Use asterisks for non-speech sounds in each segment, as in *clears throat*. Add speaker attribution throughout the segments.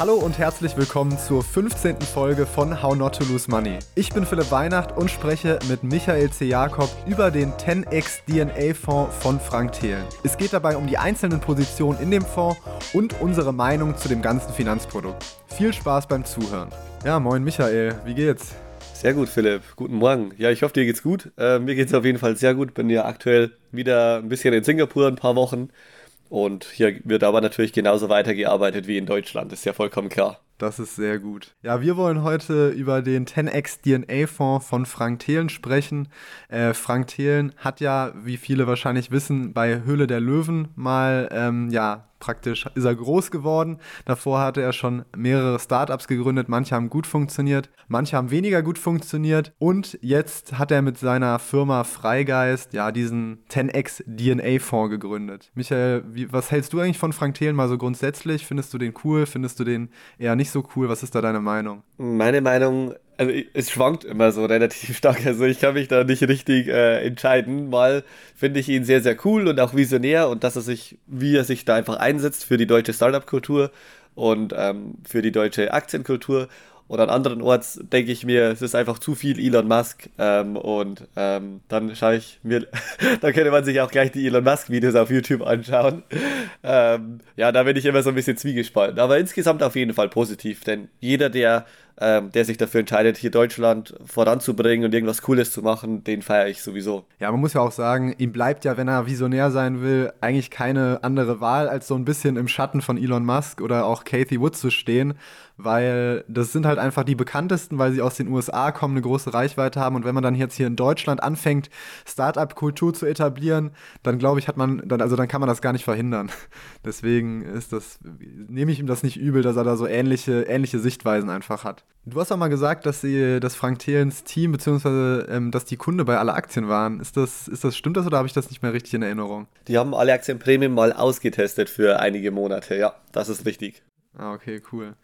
Speaker 1: Hallo und herzlich willkommen zur 15. Folge von How Not to Lose Money. Ich bin Philipp Weihnacht und spreche mit Michael C. Jakob über den 10x DNA Fonds von Frank Thelen. Es geht dabei um die einzelnen Positionen in dem Fonds und unsere Meinung zu dem ganzen Finanzprodukt. Viel Spaß beim Zuhören. Ja, moin Michael, wie geht's?
Speaker 2: Sehr gut, Philipp. Guten Morgen. Ja, ich hoffe, dir geht's gut. Äh, mir geht's auf jeden Fall sehr gut. Bin ja aktuell wieder ein bisschen in Singapur ein paar Wochen. Und hier wird aber natürlich genauso weitergearbeitet wie in Deutschland, ist ja vollkommen klar.
Speaker 1: Das ist sehr gut. Ja, wir wollen heute über den 10x DNA-Fonds von Frank Thelen sprechen. Äh, Frank Thelen hat ja, wie viele wahrscheinlich wissen, bei Höhle der Löwen mal ähm, ja, praktisch ist er groß geworden. Davor hatte er schon mehrere Startups gegründet. Manche haben gut funktioniert, manche haben weniger gut funktioniert. Und jetzt hat er mit seiner Firma Freigeist ja diesen 10x DNA-Fonds gegründet. Michael, wie, was hältst du eigentlich von Frank Thelen mal so grundsätzlich? Findest du den cool? Findest du den eher nicht so cool? Was ist da deine Meinung?
Speaker 2: Meine Meinung also es schwankt immer so relativ *laughs* stark. Also ich kann mich da nicht richtig äh, entscheiden. Mal finde ich ihn sehr, sehr cool und auch visionär und dass er sich, wie er sich da einfach einsetzt für die deutsche Startup-Kultur und ähm, für die deutsche Aktienkultur. Und an anderen Orts denke ich mir, es ist einfach zu viel Elon Musk. Ähm, und ähm, dann schaue ich mir, *laughs* da könnte man sich auch gleich die Elon Musk-Videos auf YouTube anschauen. Ähm, ja, da bin ich immer so ein bisschen zwiegespalten. Aber insgesamt auf jeden Fall positiv, denn jeder, der ähm, der sich dafür entscheidet, hier Deutschland voranzubringen und irgendwas Cooles zu machen, den feiere ich sowieso.
Speaker 1: Ja, man muss ja auch sagen, ihm bleibt ja, wenn er visionär sein will, eigentlich keine andere Wahl, als so ein bisschen im Schatten von Elon Musk oder auch Kathy Wood zu stehen weil das sind halt einfach die bekanntesten, weil sie aus den USA kommen, eine große Reichweite haben. Und wenn man dann jetzt hier in Deutschland anfängt, Startup-Kultur zu etablieren, dann glaube ich, hat man, dann, also dann kann man das gar nicht verhindern. *laughs* Deswegen ist das, nehme ich ihm das nicht übel, dass er da so ähnliche, ähnliche Sichtweisen einfach hat. Du hast auch mal gesagt, dass sie, dass Frank Thelens Team, beziehungsweise ähm, dass die Kunde bei aller Aktien waren. Ist das, ist das, stimmt das oder habe ich das nicht mehr richtig in Erinnerung?
Speaker 2: Die haben alle Aktien Premium mal ausgetestet für einige Monate, ja, das ist richtig.
Speaker 1: Ah, okay, cool.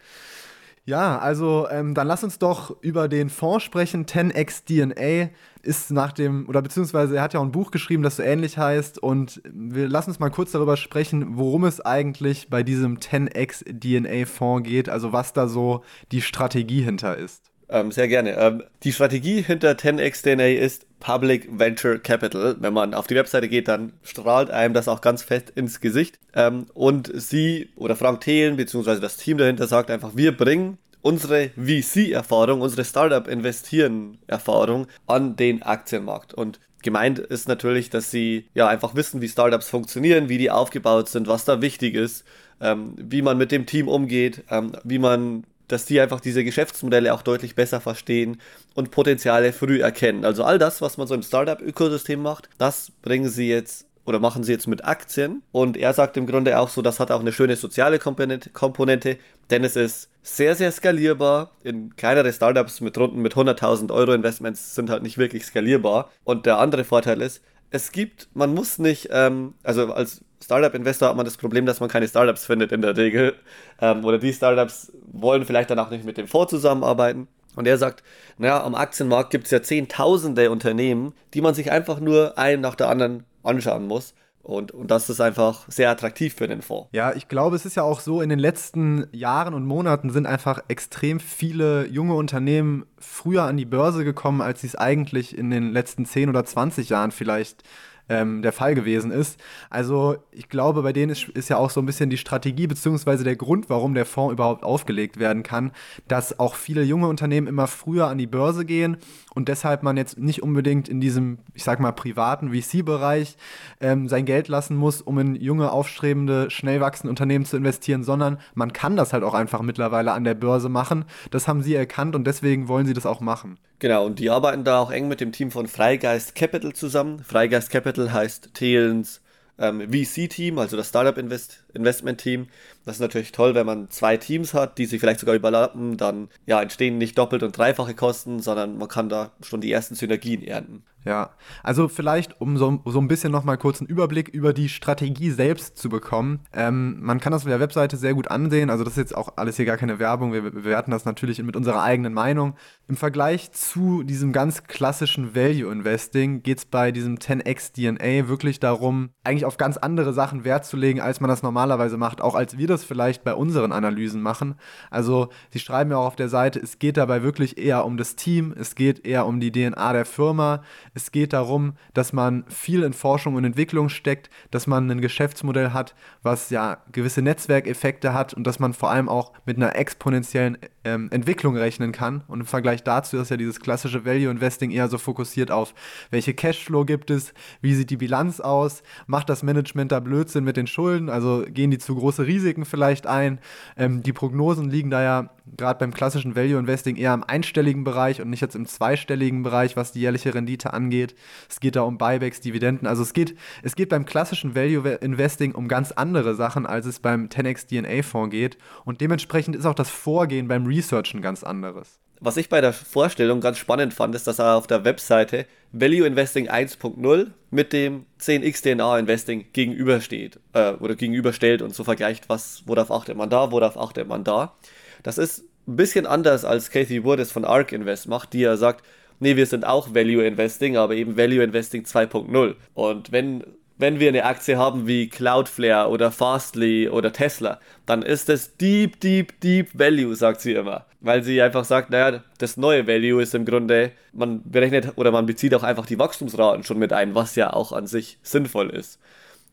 Speaker 1: Ja, also ähm, dann lass uns doch über den Fonds sprechen. 10x DNA ist nach dem, oder beziehungsweise er hat ja auch ein Buch geschrieben, das so ähnlich heißt. Und wir lassen uns mal kurz darüber sprechen, worum es eigentlich bei diesem 10x DNA Fonds geht, also was da so die Strategie hinter ist.
Speaker 2: Ähm, sehr gerne. Ähm, die Strategie hinter 10x DNA ist Public Venture Capital. Wenn man auf die Webseite geht, dann strahlt einem das auch ganz fest ins Gesicht. Ähm, und sie oder Frank Thelen beziehungsweise das Team dahinter sagt einfach, wir bringen unsere VC-Erfahrung, unsere Startup-Investieren-Erfahrung an den Aktienmarkt. Und gemeint ist natürlich, dass sie ja einfach wissen, wie Startups funktionieren, wie die aufgebaut sind, was da wichtig ist, ähm, wie man mit dem Team umgeht, ähm, wie man dass die einfach diese Geschäftsmodelle auch deutlich besser verstehen und Potenziale früh erkennen. Also all das, was man so im Startup-Ökosystem macht, das bringen sie jetzt oder machen sie jetzt mit Aktien. Und er sagt im Grunde auch so, das hat auch eine schöne soziale Komponente, denn es ist sehr, sehr skalierbar. In kleinere Startups mit Runden mit 100.000 Euro Investments sind halt nicht wirklich skalierbar. Und der andere Vorteil ist, es gibt, man muss nicht, ähm, also als Startup-Investor hat man das Problem, dass man keine Startups findet in der Regel. Ähm, oder die Startups wollen vielleicht dann auch nicht mit dem Fonds zusammenarbeiten. Und er sagt, naja, am Aktienmarkt gibt es ja zehntausende Unternehmen, die man sich einfach nur ein nach der anderen anschauen muss. Und, und das ist einfach sehr attraktiv für den Fonds.
Speaker 1: Ja, ich glaube, es ist ja auch so, in den letzten Jahren und Monaten sind einfach extrem viele junge Unternehmen früher an die Börse gekommen, als sie es eigentlich in den letzten 10 oder 20 Jahren vielleicht ähm, der Fall gewesen ist. Also ich glaube, bei denen ist, ist ja auch so ein bisschen die Strategie beziehungsweise der Grund, warum der Fonds überhaupt aufgelegt werden kann, dass auch viele junge Unternehmen immer früher an die Börse gehen und deshalb man jetzt nicht unbedingt in diesem, ich sag mal, privaten VC-Bereich ähm, sein Geld lassen muss, um in junge, aufstrebende, schnell wachsende Unternehmen zu investieren, sondern man kann das halt auch einfach mittlerweile an der Börse machen. Das haben sie erkannt und deswegen wollen sie das auch machen.
Speaker 2: Genau, und die arbeiten da auch eng mit dem Team von Freigeist Capital zusammen. Freigeist Capital heißt Thelens ähm, VC-Team, also das Startup Invest Investment-Team. Das ist natürlich toll, wenn man zwei Teams hat, die sich vielleicht sogar überlappen, dann ja, entstehen nicht doppelt und dreifache Kosten, sondern man kann da schon die ersten Synergien ernten.
Speaker 1: Ja, also vielleicht, um so, so ein bisschen nochmal kurz einen Überblick über die Strategie selbst zu bekommen. Ähm, man kann das auf der Webseite sehr gut ansehen. Also das ist jetzt auch alles hier gar keine Werbung. Wir bewerten das natürlich mit unserer eigenen Meinung. Im Vergleich zu diesem ganz klassischen Value Investing geht es bei diesem 10x DNA wirklich darum, eigentlich auf ganz andere Sachen Wert zu legen, als man das normal normalerweise macht, auch als wir das vielleicht bei unseren Analysen machen. Also sie schreiben ja auch auf der Seite, es geht dabei wirklich eher um das Team, es geht eher um die DNA der Firma, es geht darum, dass man viel in Forschung und Entwicklung steckt, dass man ein Geschäftsmodell hat, was ja gewisse Netzwerkeffekte hat und dass man vor allem auch mit einer exponentiellen ähm, Entwicklung rechnen kann. Und im Vergleich dazu ist ja dieses klassische Value Investing eher so fokussiert auf, welche Cashflow gibt es, wie sieht die Bilanz aus, macht das Management da Blödsinn mit den Schulden, also gehen die zu große Risiken vielleicht ein. Ähm, die Prognosen liegen da ja gerade beim klassischen Value Investing eher im einstelligen Bereich und nicht jetzt im zweistelligen Bereich, was die jährliche Rendite angeht. Es geht da um Buybacks, Dividenden. Also es geht, es geht beim klassischen Value Investing um ganz andere Sachen, als es beim 10x DNA Fonds geht. Und dementsprechend ist auch das Vorgehen beim Researchen ganz anderes.
Speaker 2: Was ich bei der Vorstellung ganz spannend fand, ist, dass er auf der Webseite Value Investing 1.0 mit dem 10x DNA Investing gegenübersteht äh, oder gegenüberstellt und so vergleicht, was, worauf achtet man da, worauf achtet man da. Das ist ein bisschen anders als Kathy Wood es von ARK Invest macht, die ja sagt, nee, wir sind auch Value Investing, aber eben Value Investing 2.0. Und wenn, wenn wir eine Aktie haben wie Cloudflare oder Fastly oder Tesla, dann ist es Deep, Deep, Deep Value, sagt sie immer. Weil sie einfach sagt, naja, das neue Value ist im Grunde, man berechnet oder man bezieht auch einfach die Wachstumsraten schon mit ein, was ja auch an sich sinnvoll ist.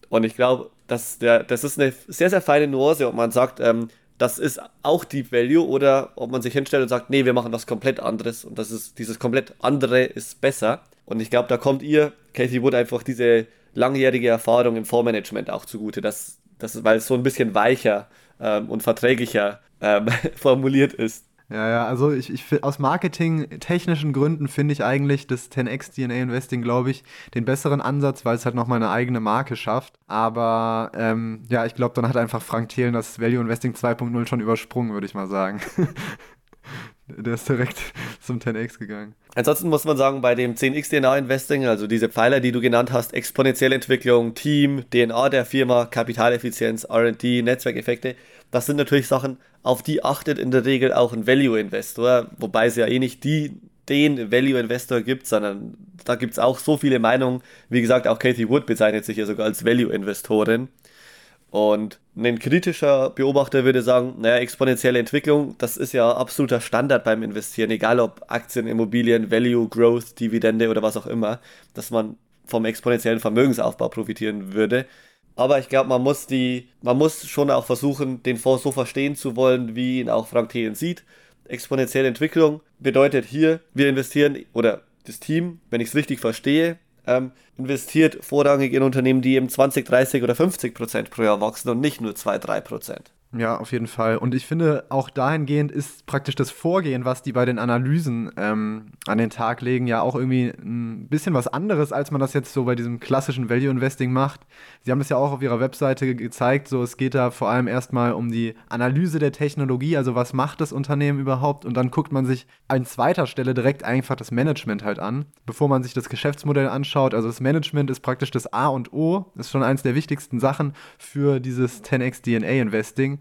Speaker 2: Und ich glaube, das, das ist eine sehr, sehr feine Nuance, ob man sagt, ähm, das ist auch Deep Value oder ob man sich hinstellt und sagt, nee, wir machen was komplett anderes und das ist dieses komplett andere ist besser. Und ich glaube, da kommt ihr, Casey Wood, einfach diese langjährige Erfahrung im Fondsmanagement auch zugute, dass, dass, weil es so ein bisschen weicher ähm, und verträglicher ähm, *laughs* formuliert ist.
Speaker 1: Ja, ja, also ich, ich aus marketingtechnischen Gründen finde ich eigentlich das 10x DNA Investing, glaube ich, den besseren Ansatz, weil es halt nochmal eine eigene Marke schafft. Aber ähm, ja, ich glaube, dann hat einfach Frank Thelen das Value Investing 2.0 schon übersprungen, würde ich mal sagen. *laughs* Der ist direkt *laughs* zum 10x gegangen.
Speaker 2: Ansonsten muss man sagen, bei dem 10x DNA Investing, also diese Pfeiler, die du genannt hast, exponentielle Entwicklung, Team, DNA der Firma, Kapitaleffizienz, RD, Netzwerkeffekte, das sind natürlich Sachen, auf die achtet in der Regel auch ein Value-Investor, wobei es ja eh nicht die, den Value-Investor gibt, sondern da gibt es auch so viele Meinungen. Wie gesagt, auch Kathy Wood bezeichnet sich ja sogar als Value-Investorin. Und ein kritischer Beobachter würde sagen, naja, exponentielle Entwicklung, das ist ja absoluter Standard beim Investieren, egal ob Aktien, Immobilien, Value, Growth, Dividende oder was auch immer, dass man vom exponentiellen Vermögensaufbau profitieren würde. Aber ich glaube, man muss die, man muss schon auch versuchen, den Fonds so verstehen zu wollen, wie ihn auch Frank Thelen sieht. Exponentielle Entwicklung bedeutet hier, wir investieren, oder das Team, wenn ich es richtig verstehe, ähm, investiert vorrangig in Unternehmen, die eben 20, 30 oder 50 Prozent pro Jahr wachsen und nicht nur 2, 3 Prozent.
Speaker 1: Ja, auf jeden Fall. Und ich finde, auch dahingehend ist praktisch das Vorgehen, was die bei den Analysen ähm, an den Tag legen, ja auch irgendwie ein bisschen was anderes, als man das jetzt so bei diesem klassischen Value Investing macht. Sie haben es ja auch auf ihrer Webseite gezeigt, so es geht da vor allem erstmal um die Analyse der Technologie, also was macht das Unternehmen überhaupt und dann guckt man sich an zweiter Stelle direkt einfach das Management halt an, bevor man sich das Geschäftsmodell anschaut. Also das Management ist praktisch das A und O, ist schon eins der wichtigsten Sachen für dieses 10x DNA Investing.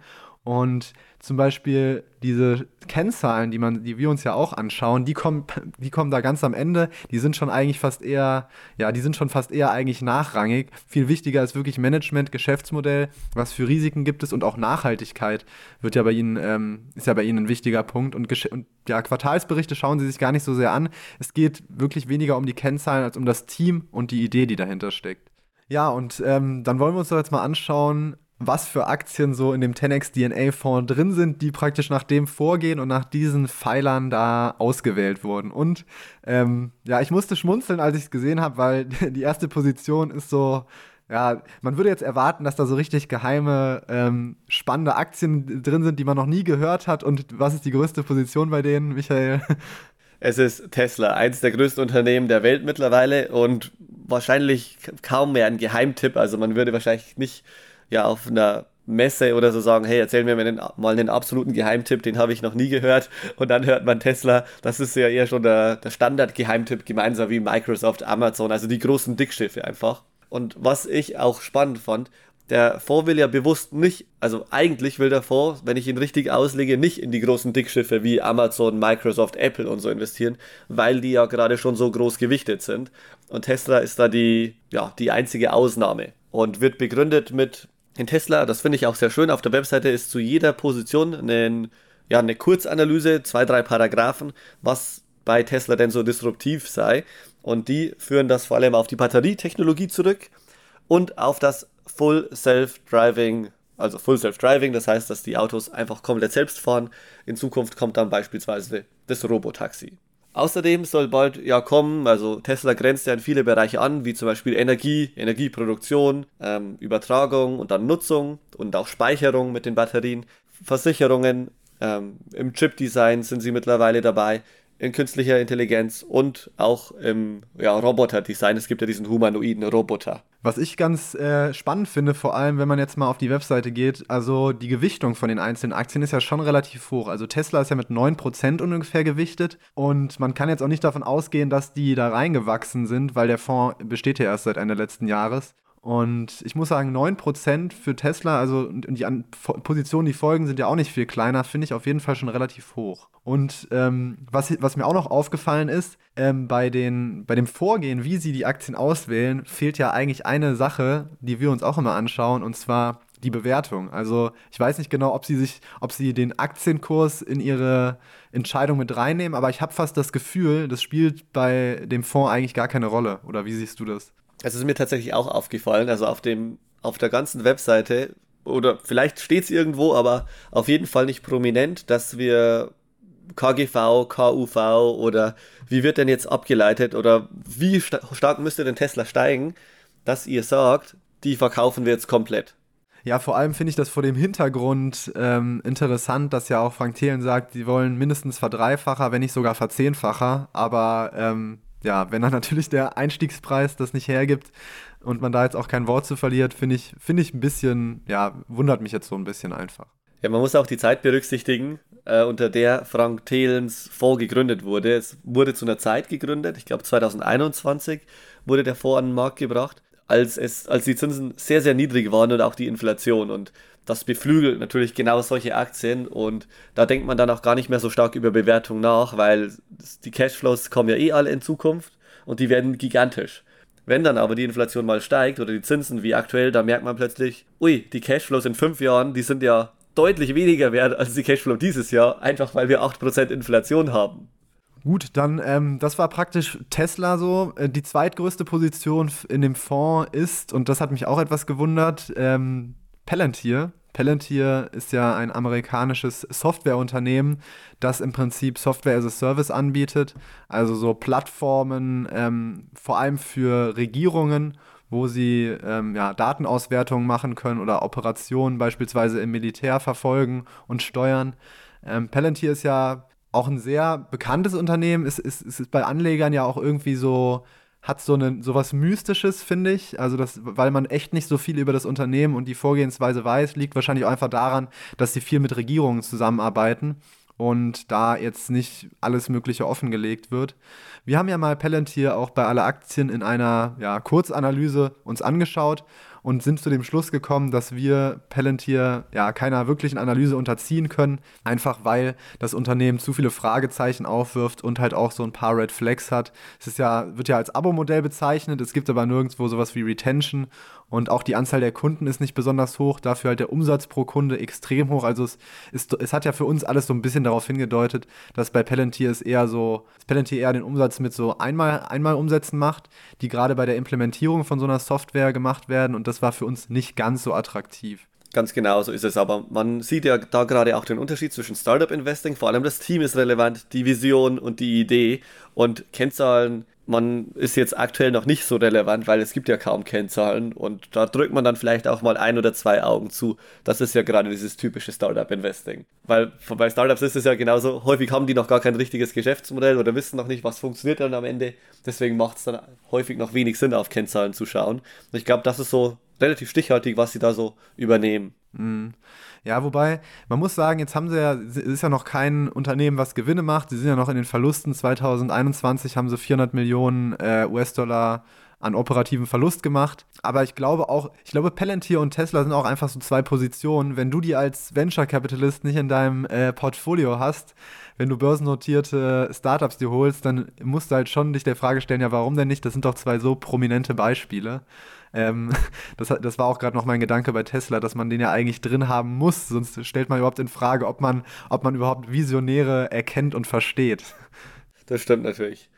Speaker 1: Und zum Beispiel diese Kennzahlen, die, man, die wir uns ja auch anschauen, die kommen, die kommen da ganz am Ende. Die sind schon eigentlich fast eher, ja, die sind schon fast eher eigentlich nachrangig. Viel wichtiger ist wirklich Management, Geschäftsmodell, was für Risiken gibt es und auch Nachhaltigkeit wird ja bei Ihnen, ähm, ist ja bei Ihnen ein wichtiger Punkt. Und, und ja, Quartalsberichte schauen Sie sich gar nicht so sehr an. Es geht wirklich weniger um die Kennzahlen als um das Team und die Idee, die dahinter steckt. Ja, und ähm, dann wollen wir uns doch jetzt mal anschauen, was für Aktien so in dem 10x DNA Fonds drin sind, die praktisch nach dem vorgehen und nach diesen Pfeilern da ausgewählt wurden. Und ähm, ja, ich musste schmunzeln, als ich es gesehen habe, weil *laughs* die erste Position ist so, ja, man würde jetzt erwarten, dass da so richtig geheime, ähm, spannende Aktien drin sind, die man noch nie gehört hat. Und was ist die größte Position bei denen, Michael? *laughs*
Speaker 2: Es ist Tesla, eins der größten Unternehmen der Welt mittlerweile und wahrscheinlich kaum mehr ein Geheimtipp. Also man würde wahrscheinlich nicht ja auf einer Messe oder so sagen, hey, erzähl mir mal einen, mal einen absoluten Geheimtipp, den habe ich noch nie gehört. Und dann hört man Tesla, das ist ja eher schon der, der Standard-Geheimtipp, gemeinsam wie Microsoft, Amazon, also die großen Dickschiffe einfach. Und was ich auch spannend fand, der Fonds will ja bewusst nicht, also eigentlich will der Fonds, wenn ich ihn richtig auslege, nicht in die großen Dickschiffe wie Amazon, Microsoft, Apple und so investieren, weil die ja gerade schon so groß gewichtet sind. Und Tesla ist da die, ja, die einzige Ausnahme und wird begründet mit In Tesla, das finde ich auch sehr schön, auf der Webseite ist zu jeder Position eine, ja, eine Kurzanalyse, zwei, drei Paragraphen, was bei Tesla denn so disruptiv sei. Und die führen das vor allem auf die Batterietechnologie zurück und auf das Full Self-Driving, also Full Self-Driving, das heißt, dass die Autos einfach komplett selbst fahren. In Zukunft kommt dann beispielsweise das Robotaxi. Außerdem soll bald ja kommen, also Tesla grenzt ja in viele Bereiche an, wie zum Beispiel Energie, Energieproduktion, ähm, Übertragung und dann Nutzung und auch Speicherung mit den Batterien, Versicherungen, ähm, im Chip-Design sind sie mittlerweile dabei, in künstlicher Intelligenz und auch im ja, Roboter-Design. Es gibt ja diesen humanoiden Roboter.
Speaker 1: Was ich ganz äh, spannend finde, vor allem wenn man jetzt mal auf die Webseite geht, also die Gewichtung von den einzelnen Aktien ist ja schon relativ hoch. Also Tesla ist ja mit 9% ungefähr gewichtet und man kann jetzt auch nicht davon ausgehen, dass die da reingewachsen sind, weil der Fonds besteht ja erst seit Ende letzten Jahres. Und ich muss sagen, 9% für Tesla, also die An Positionen, die folgen, sind ja auch nicht viel kleiner, finde ich auf jeden Fall schon relativ hoch. Und ähm, was, was mir auch noch aufgefallen ist, ähm, bei, den, bei dem Vorgehen, wie sie die Aktien auswählen, fehlt ja eigentlich eine Sache, die wir uns auch immer anschauen, und zwar die Bewertung. Also ich weiß nicht genau, ob sie sich, ob sie den Aktienkurs in ihre Entscheidung mit reinnehmen, aber ich habe fast das Gefühl, das spielt bei dem Fonds eigentlich gar keine Rolle. Oder wie siehst du das?
Speaker 2: Es ist mir tatsächlich auch aufgefallen, also auf dem, auf der ganzen Webseite, oder vielleicht steht es irgendwo, aber auf jeden Fall nicht prominent, dass wir KGV, KUV oder wie wird denn jetzt abgeleitet oder wie sta stark müsste denn Tesla steigen, dass ihr sagt, die verkaufen wir jetzt komplett.
Speaker 1: Ja, vor allem finde ich das vor dem Hintergrund ähm, interessant, dass ja auch Frank Thelen sagt, die wollen mindestens verdreifacher, wenn nicht sogar verzehnfacher. Aber ähm, ja, wenn dann natürlich der Einstiegspreis das nicht hergibt und man da jetzt auch kein Wort zu verliert, finde ich, finde ich ein bisschen, ja, wundert mich jetzt so ein bisschen einfach.
Speaker 2: Ja, man muss auch die Zeit berücksichtigen, äh, unter der Frank Thelens Fonds gegründet wurde. Es wurde zu einer Zeit gegründet, ich glaube 2021 wurde der Fonds an den Markt gebracht, als, es, als die Zinsen sehr, sehr niedrig waren und auch die Inflation. Und das beflügelt natürlich genau solche Aktien und da denkt man dann auch gar nicht mehr so stark über Bewertung nach, weil die Cashflows kommen ja eh alle in Zukunft und die werden gigantisch. Wenn dann aber die Inflation mal steigt oder die Zinsen wie aktuell, da merkt man plötzlich, ui, die Cashflows in fünf Jahren, die sind ja deutlich weniger wert als die Cashflow dieses Jahr, einfach weil wir 8% Inflation haben.
Speaker 1: Gut, dann, ähm, das war praktisch Tesla so. Äh, die zweitgrößte Position in dem Fonds ist, und das hat mich auch etwas gewundert, ähm, Palantir. Palantir ist ja ein amerikanisches Softwareunternehmen, das im Prinzip Software as a Service anbietet, also so Plattformen ähm, vor allem für Regierungen, wo sie ähm, ja, Datenauswertungen machen können oder Operationen beispielsweise im Militär verfolgen und steuern. Ähm, Palantir ist ja auch ein sehr bekanntes Unternehmen, ist, ist, ist bei Anlegern ja auch irgendwie so hat so eine sowas Mystisches, finde ich. Also, das, weil man echt nicht so viel über das Unternehmen und die Vorgehensweise weiß, liegt wahrscheinlich auch einfach daran, dass sie viel mit Regierungen zusammenarbeiten und da jetzt nicht alles Mögliche offengelegt wird. Wir haben ja mal Palantir auch bei alle Aktien in einer ja, Kurzanalyse uns angeschaut und sind zu dem Schluss gekommen, dass wir Palantir ja keiner wirklichen Analyse unterziehen können, einfach weil das Unternehmen zu viele Fragezeichen aufwirft und halt auch so ein paar Red Flags hat. Es ist ja, wird ja als Abo-Modell bezeichnet, es gibt aber nirgendwo sowas wie Retention und auch die Anzahl der Kunden ist nicht besonders hoch, dafür halt der Umsatz pro Kunde extrem hoch. Also es, ist, es hat ja für uns alles so ein bisschen darauf hingedeutet, dass bei Palantir es eher so, dass Palantir eher den Umsatz mit so einmal, einmal Umsätzen macht, die gerade bei der Implementierung von so einer Software gemacht werden und das war für uns nicht ganz so attraktiv.
Speaker 2: Ganz genau so ist es, aber man sieht ja da gerade auch den Unterschied zwischen Startup Investing, vor allem das Team ist relevant, die Vision und die Idee und Kennzahlen man ist jetzt aktuell noch nicht so relevant, weil es gibt ja kaum Kennzahlen und da drückt man dann vielleicht auch mal ein oder zwei Augen zu. Das ist ja gerade dieses typische Startup-Investing. Weil bei Startups ist es ja genauso, häufig haben die noch gar kein richtiges Geschäftsmodell oder wissen noch nicht, was funktioniert dann am Ende. Deswegen macht es dann häufig noch wenig Sinn, auf Kennzahlen zu schauen. Und ich glaube, das ist so relativ stichhaltig, was sie da so übernehmen.
Speaker 1: Mhm. Ja, wobei, man muss sagen, jetzt haben sie ja, es ist ja noch kein Unternehmen, was Gewinne macht. Sie sind ja noch in den Verlusten. 2021 haben sie 400 Millionen äh, US-Dollar an operativen Verlust gemacht. Aber ich glaube auch, ich glaube, Palantir und Tesla sind auch einfach so zwei Positionen. Wenn du die als Venture Capitalist nicht in deinem äh, Portfolio hast, wenn du börsennotierte Startups dir holst, dann musst du halt schon dich der Frage stellen, ja, warum denn nicht? Das sind doch zwei so prominente Beispiele. Ähm, *laughs* das, das war auch gerade noch mein Gedanke bei Tesla, dass man den ja eigentlich drin haben muss, sonst stellt man überhaupt in Frage, ob man, ob man überhaupt Visionäre erkennt und versteht.
Speaker 2: Das stimmt natürlich.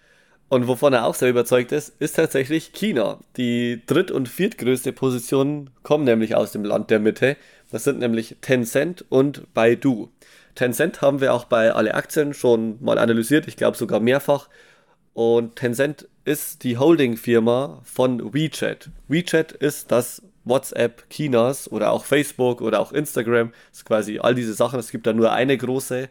Speaker 2: Und wovon er auch sehr überzeugt ist, ist tatsächlich China. Die dritt- und viertgrößte Position kommen nämlich aus dem Land der Mitte. Das sind nämlich Tencent und Baidu. Tencent haben wir auch bei alle Aktien schon mal analysiert, ich glaube sogar mehrfach. Und Tencent ist die Holding-Firma von WeChat. WeChat ist das WhatsApp Chinas oder auch Facebook oder auch Instagram. Das ist quasi all diese Sachen. Es gibt da nur eine große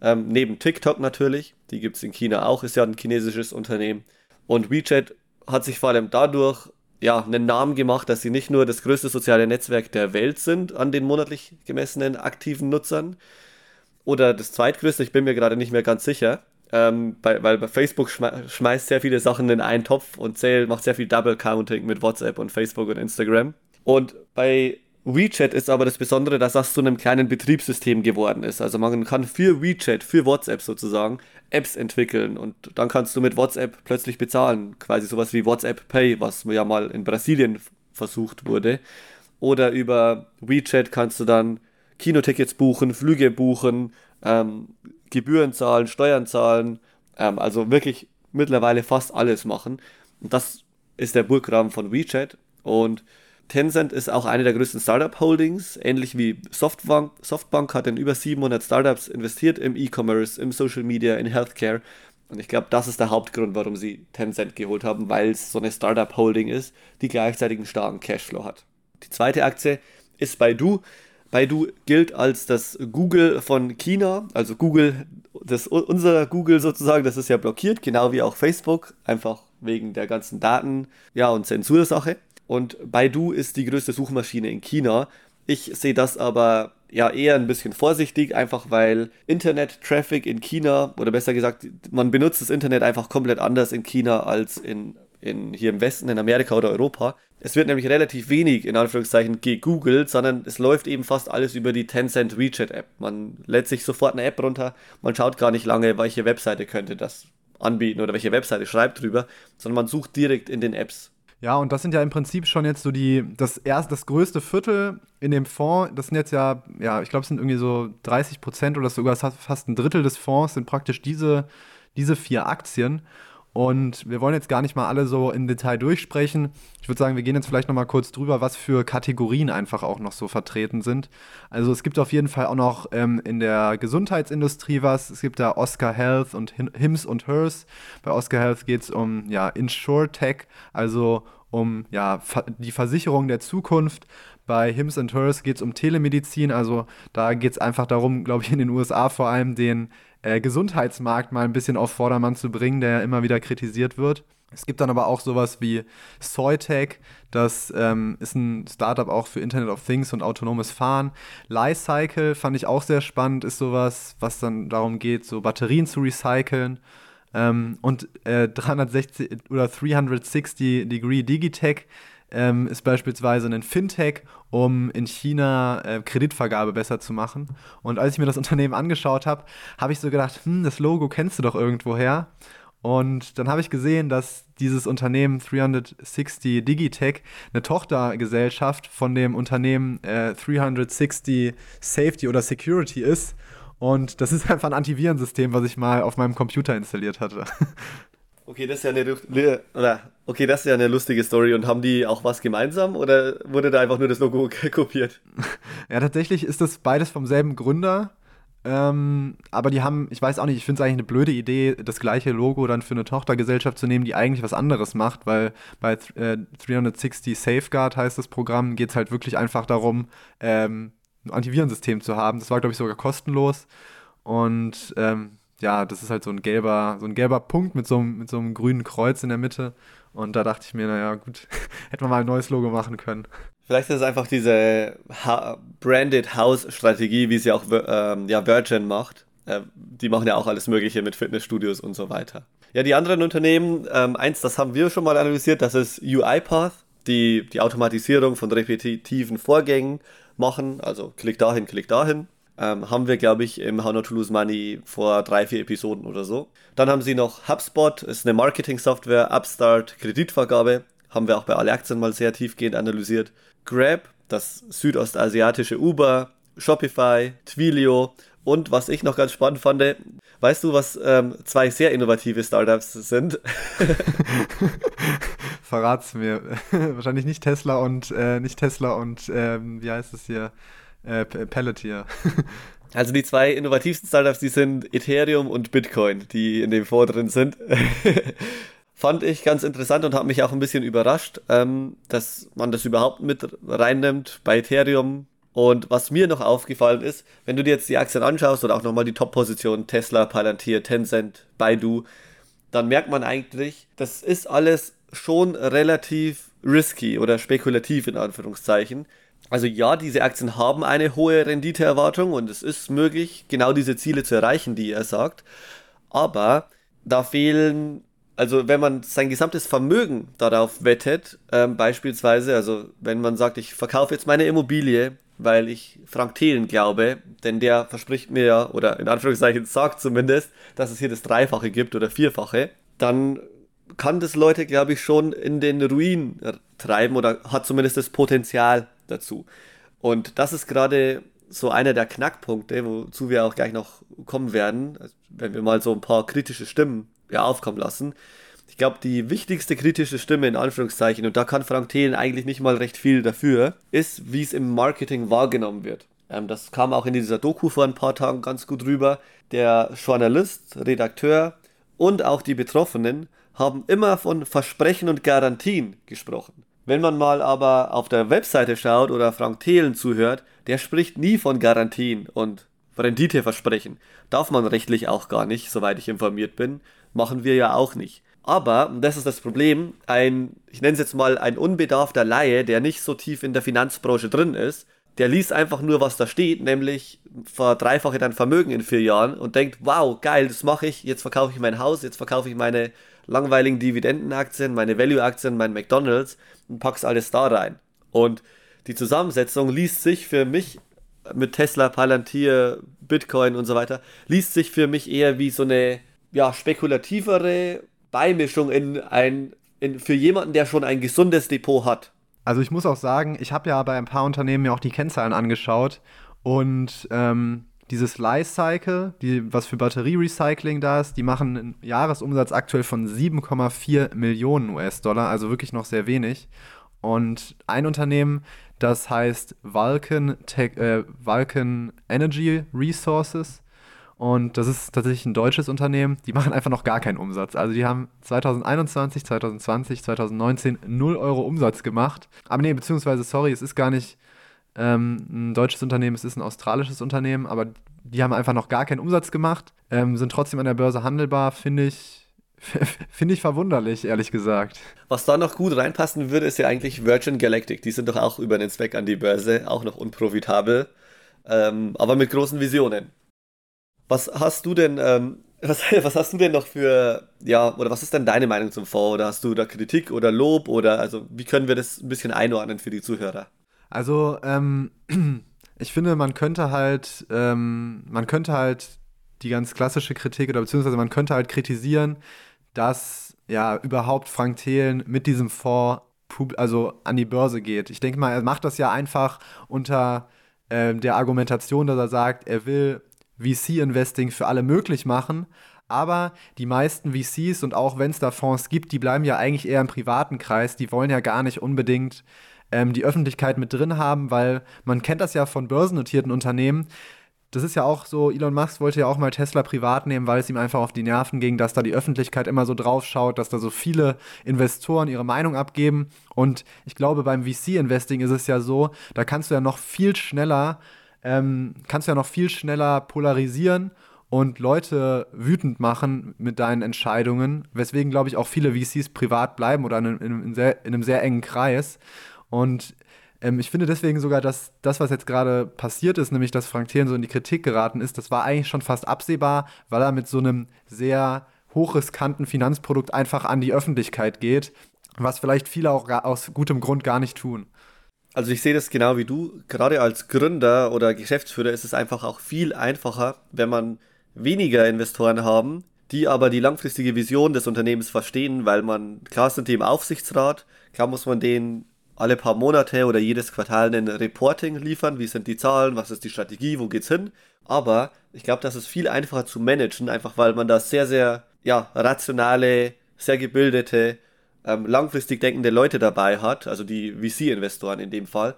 Speaker 2: ähm, neben TikTok natürlich, die gibt es in China auch, ist ja ein chinesisches Unternehmen. Und WeChat hat sich vor allem dadurch ja, einen Namen gemacht, dass sie nicht nur das größte soziale Netzwerk der Welt sind an den monatlich gemessenen aktiven Nutzern oder das zweitgrößte, ich bin mir gerade nicht mehr ganz sicher, ähm, bei, weil bei Facebook schme schmeißt sehr viele Sachen in einen Topf und zählt, macht sehr viel Double Counting mit WhatsApp und Facebook und Instagram. Und bei WeChat ist aber das Besondere, dass das zu einem kleinen Betriebssystem geworden ist. Also man kann für WeChat, für WhatsApp sozusagen, Apps entwickeln und dann kannst du mit WhatsApp plötzlich bezahlen. Quasi sowas wie WhatsApp Pay, was ja mal in Brasilien versucht wurde. Oder über WeChat kannst du dann Kinotickets buchen, Flüge buchen, ähm, Gebühren zahlen, Steuern zahlen. Ähm, also wirklich mittlerweile fast alles machen. Und das ist der Burggraben von WeChat. Und Tencent ist auch eine der größten Startup-Holdings, ähnlich wie Softbank. Softbank hat in über 700 Startups investiert im E-Commerce, im Social Media, in Healthcare. Und ich glaube, das ist der Hauptgrund, warum sie Tencent geholt haben, weil es so eine Startup-Holding ist, die gleichzeitig einen starken Cashflow hat. Die zweite Aktie ist Baidu. Baidu gilt als das Google von China, also Google, das, unser Google sozusagen, das ist ja blockiert, genau wie auch Facebook, einfach wegen der ganzen Daten, ja, und Zensursache. Und Baidu ist die größte Suchmaschine in China. Ich sehe das aber ja eher ein bisschen vorsichtig, einfach weil Internet-Traffic in China, oder besser gesagt, man benutzt das Internet einfach komplett anders in China als in, in hier im Westen, in Amerika oder Europa. Es wird nämlich relativ wenig, in Anführungszeichen, gegoogelt, sondern es läuft eben fast alles über die Tencent WeChat App. Man lädt sich sofort eine App runter, man schaut gar nicht lange, welche Webseite könnte das anbieten oder welche Webseite schreibt drüber, sondern man sucht direkt in den Apps.
Speaker 1: Ja, und das sind ja im Prinzip schon jetzt so die, das erst, das größte Viertel in dem Fonds, das sind jetzt ja, ja, ich glaube, es sind irgendwie so 30 Prozent oder sogar fast ein Drittel des Fonds sind praktisch diese, diese vier Aktien. Und wir wollen jetzt gar nicht mal alle so im Detail durchsprechen. Ich würde sagen, wir gehen jetzt vielleicht noch mal kurz drüber, was für Kategorien einfach auch noch so vertreten sind. Also es gibt auf jeden Fall auch noch ähm, in der Gesundheitsindustrie was. Es gibt da Oscar Health und Hims und Hers. Bei Oscar Health geht es um ja, Insure-Tech, also um ja, die Versicherung der Zukunft. Bei Hims and Hers geht es um Telemedizin, also da geht es einfach darum, glaube ich, in den USA vor allem den äh, Gesundheitsmarkt mal ein bisschen auf Vordermann zu bringen, der ja immer wieder kritisiert wird. Es gibt dann aber auch sowas wie Soytech, das ähm, ist ein Startup auch für Internet of Things und autonomes Fahren. Lycycle fand ich auch sehr spannend, ist sowas, was dann darum geht, so Batterien zu recyceln. Ähm, und äh, 360 oder 360 Degree Digitech ähm, ist beispielsweise ein Fintech, um in China äh, Kreditvergabe besser zu machen. Und als ich mir das *laughs* Unternehmen angeschaut habe, habe ich so gedacht, hm, das Logo kennst du doch irgendwoher. Und dann habe ich gesehen, dass dieses Unternehmen 360 Digitech eine Tochtergesellschaft von dem Unternehmen äh, 360 Safety oder Security ist. Und das ist *laughs* einfach ein Antivirensystem, was ich mal auf meinem Computer installiert hatte. *laughs*
Speaker 2: Okay, das ist ja eine, okay, das ist ja eine lustige Story. Und haben die auch was gemeinsam oder wurde da einfach nur das Logo *laughs* kopiert?
Speaker 1: Ja, tatsächlich ist das beides vom selben Gründer. Ähm, aber die haben, ich weiß auch nicht, ich finde es eigentlich eine blöde Idee, das gleiche Logo dann für eine Tochtergesellschaft zu nehmen, die eigentlich was anderes macht, weil bei äh, 360 Safeguard heißt das Programm, geht es halt wirklich einfach darum, ähm, ein Antivirensystem zu haben. Das war, glaube ich, sogar kostenlos. Und ähm, ja, das ist halt so ein gelber, so ein gelber Punkt mit so, einem, mit so einem grünen Kreuz in der Mitte. Und da dachte ich mir, naja, gut, *laughs* hätte man mal ein neues Logo machen können.
Speaker 2: Vielleicht ist es einfach diese ha Branded House-Strategie, wie sie auch ähm, ja, Virgin macht. Äh, die machen ja auch alles Mögliche mit Fitnessstudios und so weiter. Ja, die anderen Unternehmen, ähm, eins, das haben wir schon mal analysiert, das ist UiPath, die die Automatisierung von repetitiven Vorgängen machen. Also klick dahin, klick dahin. Ähm, haben wir, glaube ich, im How Not to Lose Money vor drei, vier Episoden oder so. Dann haben sie noch HubSpot, ist eine Marketing-Software, Upstart, Kreditvergabe. haben wir auch bei alle Aktien mal sehr tiefgehend analysiert. Grab, das südostasiatische Uber, Shopify, Twilio und was ich noch ganz spannend fand, weißt du, was ähm, zwei sehr innovative Startups sind? *laughs* *laughs*
Speaker 1: Verrat's mir. *laughs* Wahrscheinlich nicht Tesla und äh, nicht Tesla und ähm, wie heißt es hier? Äh, Pelletier. *laughs*
Speaker 2: Also die zwei innovativsten Startups, die sind Ethereum und Bitcoin, die in dem Vorderen sind. *laughs* Fand ich ganz interessant und hat mich auch ein bisschen überrascht, ähm, dass man das überhaupt mit reinnimmt bei Ethereum. Und was mir noch aufgefallen ist, wenn du dir jetzt die Aktien anschaust oder auch nochmal die Top-Position Tesla, Palantir, Tencent, Baidu, dann merkt man eigentlich, das ist alles schon relativ risky oder spekulativ in Anführungszeichen. Also ja, diese Aktien haben eine hohe Renditeerwartung und es ist möglich, genau diese Ziele zu erreichen, die er sagt. Aber da fehlen, also wenn man sein gesamtes Vermögen darauf wettet, ähm, beispielsweise, also wenn man sagt, ich verkaufe jetzt meine Immobilie, weil ich Frank Thelen glaube, denn der verspricht mir ja, oder in Anführungszeichen sagt zumindest, dass es hier das Dreifache gibt oder Vierfache, dann kann das Leute, glaube ich, schon in den Ruin treiben oder hat zumindest das Potenzial dazu. Und das ist gerade so einer der Knackpunkte, wozu wir auch gleich noch kommen werden, also wenn wir mal so ein paar kritische Stimmen ja, aufkommen lassen. Ich glaube, die wichtigste kritische Stimme in Anführungszeichen, und da kann Frank Thelen eigentlich nicht mal recht viel dafür, ist, wie es im Marketing wahrgenommen wird. Ähm, das kam auch in dieser Doku vor ein paar Tagen ganz gut rüber. Der Journalist, Redakteur und auch die Betroffenen haben immer von Versprechen und Garantien gesprochen. Wenn man mal aber auf der Webseite schaut oder Frank Thelen zuhört, der spricht nie von Garantien und Renditeversprechen. Darf man rechtlich auch gar nicht, soweit ich informiert bin. Machen wir ja auch nicht. Aber, und das ist das Problem, ein, ich nenne es jetzt mal ein unbedarfter Laie, der nicht so tief in der Finanzbranche drin ist, der liest einfach nur, was da steht, nämlich verdreifache dein Vermögen in vier Jahren und denkt, wow, geil, das mache ich, jetzt verkaufe ich mein Haus, jetzt verkaufe ich meine langweiligen Dividendenaktien, meine Value-Aktien, mein McDonalds und pack's alles da rein. Und die Zusammensetzung liest sich für mich mit Tesla, Palantir, Bitcoin und so weiter, liest sich für mich eher wie so eine ja, spekulativere Beimischung in ein, in, für jemanden, der schon ein gesundes Depot hat.
Speaker 1: Also ich muss auch sagen, ich habe ja bei ein paar Unternehmen mir auch die Kennzahlen angeschaut und ähm, dieses Lifecycle, die, was für Batterierecycling da ist, die machen einen Jahresumsatz aktuell von 7,4 Millionen US-Dollar, also wirklich noch sehr wenig. Und ein Unternehmen, das heißt Vulcan, Tech, äh, Vulcan Energy Resources. Und das ist tatsächlich ein deutsches Unternehmen. Die machen einfach noch gar keinen Umsatz. Also die haben 2021, 2020, 2019 0 Euro Umsatz gemacht. Aber nee, beziehungsweise, sorry, es ist gar nicht ähm, ein deutsches Unternehmen, es ist ein australisches Unternehmen, aber die haben einfach noch gar keinen Umsatz gemacht, ähm, sind trotzdem an der Börse handelbar, finde ich. *laughs* Finde ich verwunderlich, ehrlich gesagt.
Speaker 2: Was da noch gut reinpassen würde, ist ja eigentlich Virgin Galactic. Die sind doch auch über den Zweck an die Börse, auch noch unprofitabel, ähm, aber mit großen Visionen. Was hast du denn, ähm, *laughs* was, was, hast du denn noch für, ja, oder was ist denn deine Meinung zum Fonds? Oder hast du da Kritik oder Lob oder, also wie können wir das ein bisschen einordnen für die Zuhörer?
Speaker 1: Also, ähm, *clears throat* ich finde, man könnte halt, ähm, man könnte halt die ganz klassische Kritik oder beziehungsweise man könnte halt kritisieren, dass ja überhaupt Frank Thelen mit diesem Fonds also an die Börse geht. Ich denke mal, er macht das ja einfach unter ähm, der Argumentation, dass er sagt, er will VC-Investing für alle möglich machen. Aber die meisten VCs und auch wenn es da Fonds gibt, die bleiben ja eigentlich eher im privaten Kreis. Die wollen ja gar nicht unbedingt ähm, die Öffentlichkeit mit drin haben, weil man kennt das ja von börsennotierten Unternehmen. Das ist ja auch so, Elon Musk wollte ja auch mal Tesla privat nehmen, weil es ihm einfach auf die Nerven ging, dass da die Öffentlichkeit immer so drauf schaut, dass da so viele Investoren ihre Meinung abgeben. Und ich glaube, beim VC-Investing ist es ja so, da kannst du ja noch viel schneller, ähm, kannst du ja noch viel schneller polarisieren und Leute wütend machen mit deinen Entscheidungen, weswegen, glaube ich, auch viele VCs privat bleiben oder in, in, in, sehr, in einem sehr engen Kreis. Und ähm, ich finde deswegen sogar, dass das, was jetzt gerade passiert ist, nämlich dass Frank Thelen so in die Kritik geraten ist, das war eigentlich schon fast absehbar, weil er mit so einem sehr hochriskanten Finanzprodukt einfach an die Öffentlichkeit geht, was vielleicht viele auch aus gutem Grund gar nicht tun.
Speaker 2: Also ich sehe das genau wie du. Gerade als Gründer oder Geschäftsführer ist es einfach auch viel einfacher, wenn man weniger Investoren haben, die aber die langfristige Vision des Unternehmens verstehen, weil man, klar sind die im Aufsichtsrat, klar muss man denen alle paar Monate oder jedes Quartal ein Reporting liefern, wie sind die Zahlen, was ist die Strategie, wo geht's hin. Aber ich glaube, das ist viel einfacher zu managen, einfach weil man da sehr, sehr ja, rationale, sehr gebildete, ähm, langfristig denkende Leute dabei hat, also die VC-Investoren in dem Fall,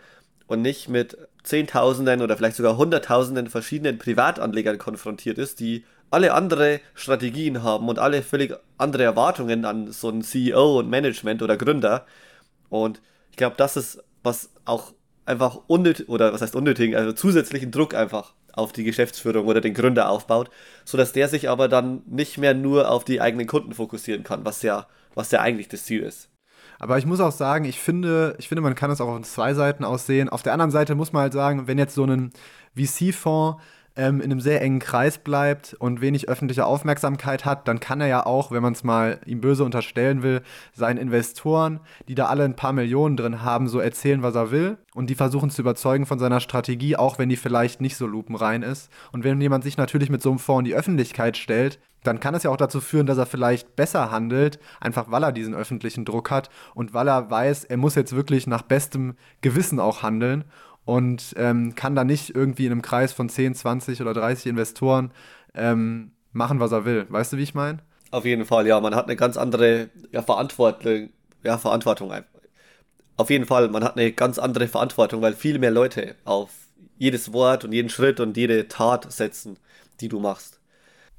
Speaker 2: und nicht mit Zehntausenden oder vielleicht sogar Hunderttausenden verschiedenen Privatanlegern konfrontiert ist, die alle andere Strategien haben und alle völlig andere Erwartungen an so einen CEO und Management oder Gründer. Und ich glaube, das ist, was auch einfach unnötig, oder was heißt unnötig, also zusätzlichen Druck einfach auf die Geschäftsführung oder den Gründer aufbaut, sodass der sich aber dann nicht mehr nur auf die eigenen Kunden fokussieren kann, was ja, was ja eigentlich das Ziel ist.
Speaker 1: Aber ich muss auch sagen, ich finde, ich finde, man kann es auch auf zwei Seiten aussehen. Auf der anderen Seite muss man halt sagen, wenn jetzt so ein VC-Fonds ähm, in einem sehr engen Kreis bleibt und wenig öffentliche Aufmerksamkeit hat, dann kann er ja auch, wenn man es mal ihm böse unterstellen will, seinen Investoren, die da alle ein paar Millionen drin haben, so erzählen, was er will. Und die versuchen zu überzeugen von seiner Strategie, auch wenn die vielleicht nicht so lupenrein ist. Und wenn jemand sich natürlich mit so einem Fonds in die Öffentlichkeit stellt, dann kann es ja auch dazu führen, dass er vielleicht besser handelt, einfach weil er diesen öffentlichen Druck hat und weil er weiß, er muss jetzt wirklich nach bestem Gewissen auch handeln und ähm, kann da nicht irgendwie in einem Kreis von 10, 20 oder 30 Investoren ähm, machen, was er will. Weißt du, wie ich meine?
Speaker 2: Auf jeden Fall, ja. Man hat eine ganz andere ja, Verantwortung. Ja, Verantwortung. Auf jeden Fall, man hat eine ganz andere Verantwortung, weil viel mehr Leute auf jedes Wort und jeden Schritt und jede Tat setzen, die du machst.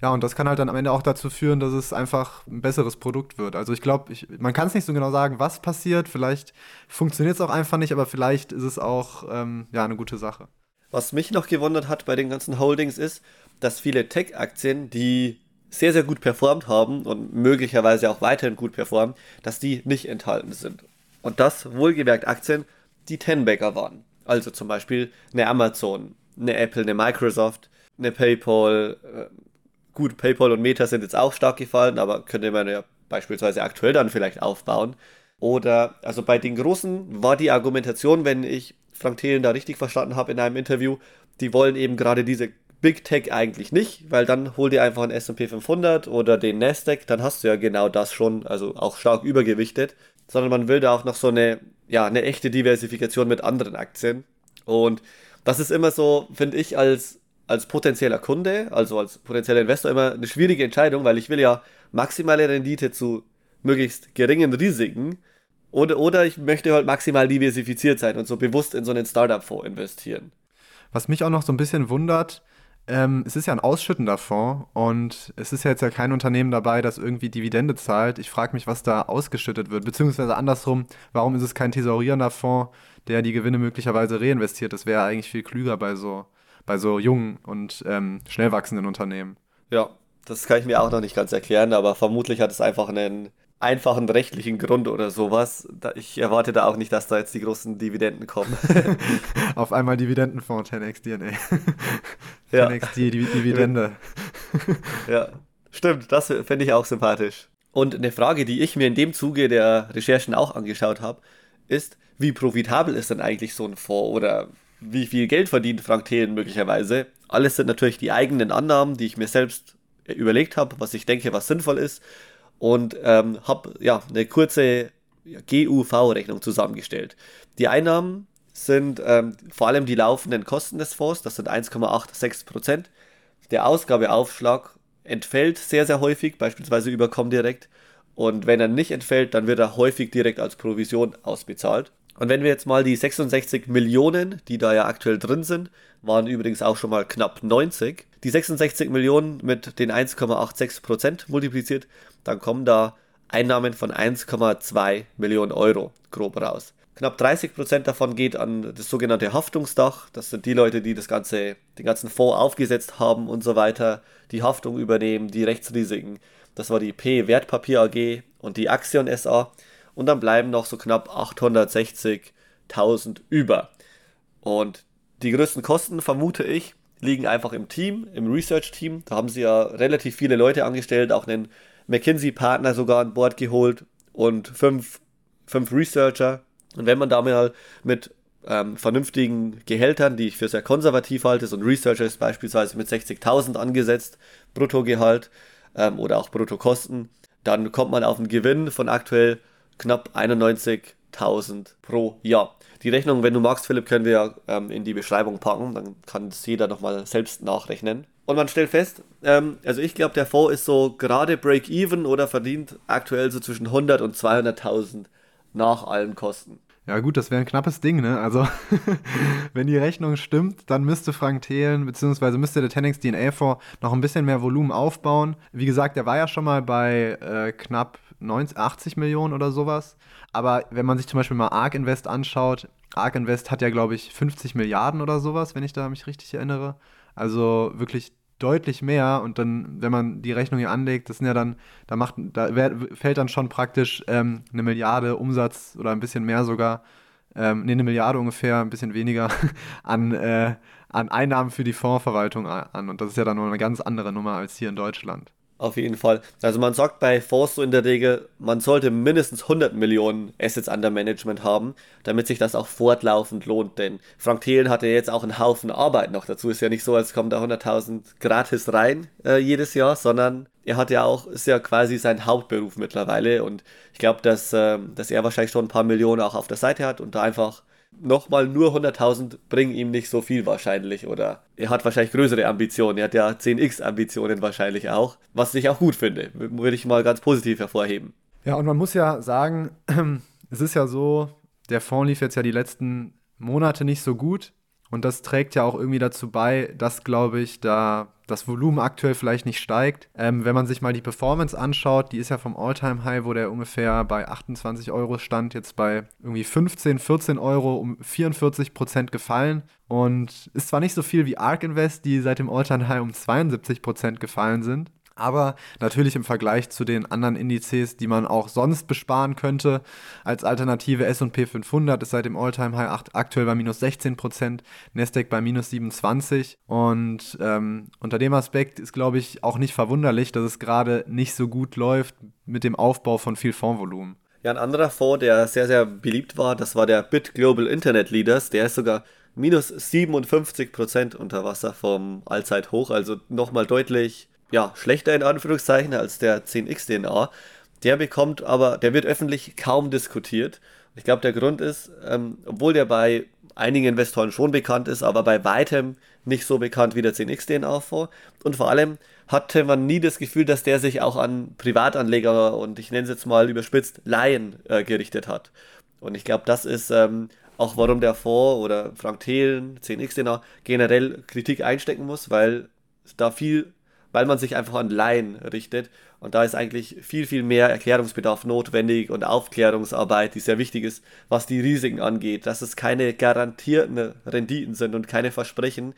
Speaker 1: Ja, und das kann halt dann am Ende auch dazu führen, dass es einfach ein besseres Produkt wird. Also ich glaube, man kann es nicht so genau sagen, was passiert. Vielleicht funktioniert es auch einfach nicht, aber vielleicht ist es auch ähm, ja, eine gute Sache.
Speaker 2: Was mich noch gewundert hat bei den ganzen Holdings ist, dass viele Tech-Aktien, die sehr, sehr gut performt haben und möglicherweise auch weiterhin gut performen, dass die nicht enthalten sind. Und das wohlgemerkt Aktien, die Tenbagger waren. Also zum Beispiel eine Amazon, eine Apple, eine Microsoft, eine PayPal, äh, Gut, PayPal und Meta sind jetzt auch stark gefallen, aber könnte man ja beispielsweise aktuell dann vielleicht aufbauen. Oder, also bei den Großen war die Argumentation, wenn ich Frank Thelen da richtig verstanden habe in einem Interview, die wollen eben gerade diese Big Tech eigentlich nicht, weil dann hol dir einfach einen S&P 500 oder den Nasdaq, dann hast du ja genau das schon, also auch stark übergewichtet, sondern man will da auch noch so eine, ja, eine echte Diversifikation mit anderen Aktien. Und das ist immer so, finde ich, als als potenzieller Kunde, also als potenzieller Investor immer eine schwierige Entscheidung, weil ich will ja maximale Rendite zu möglichst geringen Risiken oder, oder ich möchte halt maximal diversifiziert sein und so bewusst in so einen Startup-Fonds investieren.
Speaker 1: Was mich auch noch so ein bisschen wundert, ähm, es ist ja ein ausschüttender Fonds und es ist ja jetzt ja kein Unternehmen dabei, das irgendwie Dividende zahlt. Ich frage mich, was da ausgeschüttet wird, beziehungsweise andersrum, warum ist es kein tesorierender Fonds, der die Gewinne möglicherweise reinvestiert? Das wäre eigentlich viel klüger bei so bei so jungen und ähm, schnell wachsenden Unternehmen.
Speaker 2: Ja, das kann ich mir auch noch nicht ganz erklären, aber vermutlich hat es einfach einen einfachen rechtlichen Grund oder sowas. Ich erwarte da auch nicht, dass da jetzt die großen Dividenden kommen. *laughs*
Speaker 1: Auf einmal Dividendenfonds 10x DNA. *laughs* ja. 10x die Dividende. *laughs*
Speaker 2: ja, stimmt, das fände ich auch sympathisch. Und eine Frage, die ich mir in dem Zuge der Recherchen auch angeschaut habe, ist, wie profitabel ist denn eigentlich so ein Fonds oder wie viel Geld verdient Frank Thelen möglicherweise. Alles sind natürlich die eigenen Annahmen, die ich mir selbst überlegt habe, was ich denke, was sinnvoll ist. Und ähm, habe ja eine kurze GUV-Rechnung zusammengestellt. Die Einnahmen sind ähm, vor allem die laufenden Kosten des Fonds, das sind 1,86% Der Ausgabeaufschlag entfällt sehr, sehr häufig, beispielsweise über Comdirect. Und wenn er nicht entfällt, dann wird er häufig direkt als Provision ausbezahlt. Und wenn wir jetzt mal die 66 Millionen, die da ja aktuell drin sind, waren übrigens auch schon mal knapp 90, die 66 Millionen mit den 1,86% multipliziert, dann kommen da Einnahmen von 1,2 Millionen Euro grob raus. Knapp 30% davon geht an das sogenannte Haftungsdach. Das sind die Leute, die das ganze, den ganzen Fonds aufgesetzt haben und so weiter, die Haftung übernehmen, die Rechtsrisiken. Das war die P Wertpapier AG und die Axion SA und dann bleiben noch so knapp 860.000 über. Und die größten Kosten, vermute ich, liegen einfach im Team, im Research-Team. Da haben sie ja relativ viele Leute angestellt, auch einen McKinsey-Partner sogar an Bord geholt und fünf, fünf Researcher. Und wenn man da mal mit ähm, vernünftigen Gehältern, die ich für sehr konservativ halte, so ein Researcher ist beispielsweise mit 60.000 angesetzt, Bruttogehalt, ähm, oder auch Bruttokosten, dann kommt man auf einen Gewinn von aktuell knapp 91.000 pro Jahr. Die Rechnung, wenn du magst, Philipp, können wir ähm, in die Beschreibung packen, dann kann es jeder nochmal selbst nachrechnen. Und man stellt fest, ähm, also ich glaube, der Fonds ist so gerade Break-Even oder verdient aktuell so zwischen 100 und 200.000 nach allen Kosten.
Speaker 1: Ja gut, das wäre ein knappes Ding, ne? Also *laughs* wenn die Rechnung stimmt, dann müsste Frank Thelen beziehungsweise müsste der Tenix DNA Fonds noch ein bisschen mehr Volumen aufbauen. Wie gesagt, der war ja schon mal bei äh, knapp 90, 80 Millionen oder sowas. Aber wenn man sich zum Beispiel mal ARK Invest anschaut, ARK Invest hat ja, glaube ich, 50 Milliarden oder sowas, wenn ich da mich richtig erinnere. Also wirklich deutlich mehr und dann, wenn man die Rechnung hier anlegt, das sind ja dann, da macht, da fällt dann schon praktisch ähm, eine Milliarde Umsatz oder ein bisschen mehr sogar, ähm, nee, eine Milliarde ungefähr, ein bisschen weniger *laughs* an, äh, an Einnahmen für die Fondsverwaltung an. Und das ist ja dann noch eine ganz andere Nummer als hier in Deutschland.
Speaker 2: Auf jeden Fall. Also man sagt bei Fonds so in der Regel, man sollte mindestens 100 Millionen Assets under Management haben, damit sich das auch fortlaufend lohnt. Denn Frank Thelen hatte jetzt auch einen Haufen Arbeit noch dazu. Ist ja nicht so, als kommen da 100.000 gratis rein äh, jedes Jahr, sondern er hat ja auch, ist ja quasi sein Hauptberuf mittlerweile. Und ich glaube, dass, äh, dass er wahrscheinlich schon ein paar Millionen auch auf der Seite hat und da einfach nochmal nur 100.000 bringen ihm nicht so viel wahrscheinlich. Oder er hat wahrscheinlich größere Ambitionen. Er hat ja 10x Ambitionen wahrscheinlich auch. Was ich auch gut finde. Würde ich mal ganz positiv hervorheben.
Speaker 1: Ja, und man muss ja sagen, *clears throat* es ist ja so, der Fonds lief jetzt ja die letzten Monate nicht so gut. Und das trägt ja auch irgendwie dazu bei, dass, glaube ich, da das Volumen aktuell vielleicht nicht steigt. Ähm, wenn man sich mal die Performance anschaut, die ist ja vom All-Time-High, wo der ungefähr bei 28 Euro stand, jetzt bei irgendwie 15, 14 Euro um 44 Prozent gefallen. Und ist zwar nicht so viel wie ARK Invest, die seit dem All-Time-High um 72 Prozent gefallen sind, aber natürlich im Vergleich zu den anderen Indizes, die man auch sonst besparen könnte, als Alternative S&P 500 ist seit dem All-Time-High aktuell bei minus 16%, Nasdaq bei minus 27%. Und ähm, unter dem Aspekt ist, glaube ich, auch nicht verwunderlich, dass es gerade nicht so gut läuft mit dem Aufbau von viel Fondsvolumen.
Speaker 2: Ja, ein anderer Fonds, der sehr, sehr beliebt war, das war der Bit Global Internet Leaders. Der ist sogar minus 57% unter Wasser vom Allzeithoch, also nochmal deutlich ja, schlechter in Anführungszeichen als der 10x DNA. Der bekommt aber, der wird öffentlich kaum diskutiert. Ich glaube, der Grund ist, ähm, obwohl der bei einigen Investoren schon bekannt ist, aber bei weitem nicht so bekannt wie der 10x DNA vor. Und vor allem hatte man nie das Gefühl, dass der sich auch an Privatanleger und ich nenne es jetzt mal überspitzt Laien äh, gerichtet hat. Und ich glaube, das ist ähm, auch warum der Fonds oder Frank Thelen, 10x DNA generell Kritik einstecken muss, weil da viel weil man sich einfach an Laien richtet. Und da ist eigentlich viel, viel mehr Erklärungsbedarf notwendig und Aufklärungsarbeit, die sehr wichtig ist, was die Risiken angeht. Dass es keine garantierten Renditen sind und keine Versprechen,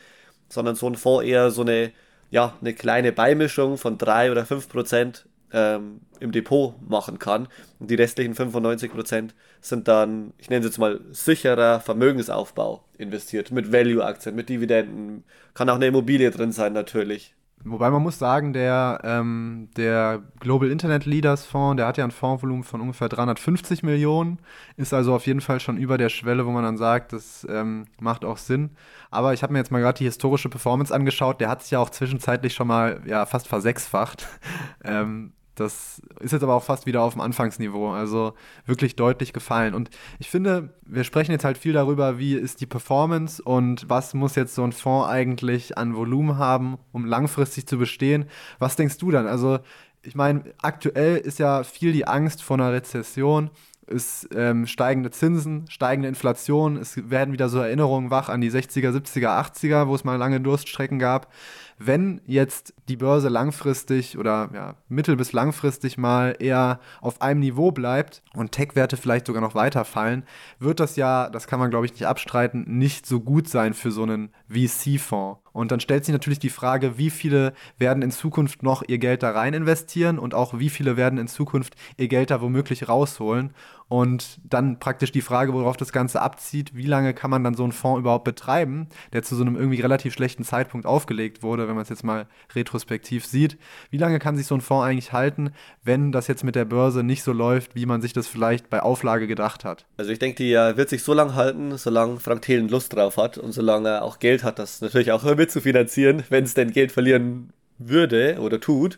Speaker 2: sondern so ein Fonds eher so eine, ja, eine kleine Beimischung von 3 oder 5 Prozent ähm, im Depot machen kann. Und die restlichen 95 Prozent sind dann, ich nenne es jetzt mal, sicherer Vermögensaufbau investiert. Mit Value-Aktien, mit Dividenden. Kann auch eine Immobilie drin sein, natürlich.
Speaker 1: Wobei man muss sagen, der, ähm, der Global Internet Leaders Fonds, der hat ja ein Fondsvolumen von ungefähr 350 Millionen, ist also auf jeden Fall schon über der Schwelle, wo man dann sagt, das ähm, macht auch Sinn. Aber ich habe mir jetzt mal gerade die historische Performance angeschaut, der hat sich ja auch zwischenzeitlich schon mal ja, fast versechsfacht. *laughs* ähm, das ist jetzt aber auch fast wieder auf dem Anfangsniveau, also wirklich deutlich gefallen. Und ich finde, wir sprechen jetzt halt viel darüber, wie ist die Performance und was muss jetzt so ein Fonds eigentlich an Volumen haben, um langfristig zu bestehen. Was denkst du dann? Also, ich meine, aktuell ist ja viel die Angst vor einer Rezession ist ähm, steigende Zinsen, steigende Inflation, es werden wieder so Erinnerungen wach an die 60er, 70er, 80er, wo es mal lange Durststrecken gab wenn jetzt die Börse langfristig oder ja, mittel- bis langfristig mal eher auf einem Niveau bleibt und Tech-Werte vielleicht sogar noch weiter fallen, wird das ja, das kann man glaube ich nicht abstreiten, nicht so gut sein für so einen VC-Fonds. Und dann stellt sich natürlich die Frage, wie viele werden in Zukunft noch ihr Geld da rein investieren und auch wie viele werden in Zukunft ihr Geld da womöglich rausholen. Und dann praktisch die Frage, worauf das Ganze abzieht, wie lange kann man dann so einen Fonds überhaupt betreiben, der zu so einem irgendwie relativ schlechten Zeitpunkt aufgelegt wurde, wenn man es jetzt mal retrospektiv sieht. Wie lange kann sich so ein Fonds eigentlich halten, wenn das jetzt mit der Börse nicht so läuft, wie man sich das vielleicht bei Auflage gedacht hat?
Speaker 2: Also ich denke, die wird sich so lange halten, solange Frank Thelen Lust drauf hat und solange er auch Geld hat, das natürlich auch *laughs* mit zu finanzieren, wenn es denn Geld verlieren würde oder tut.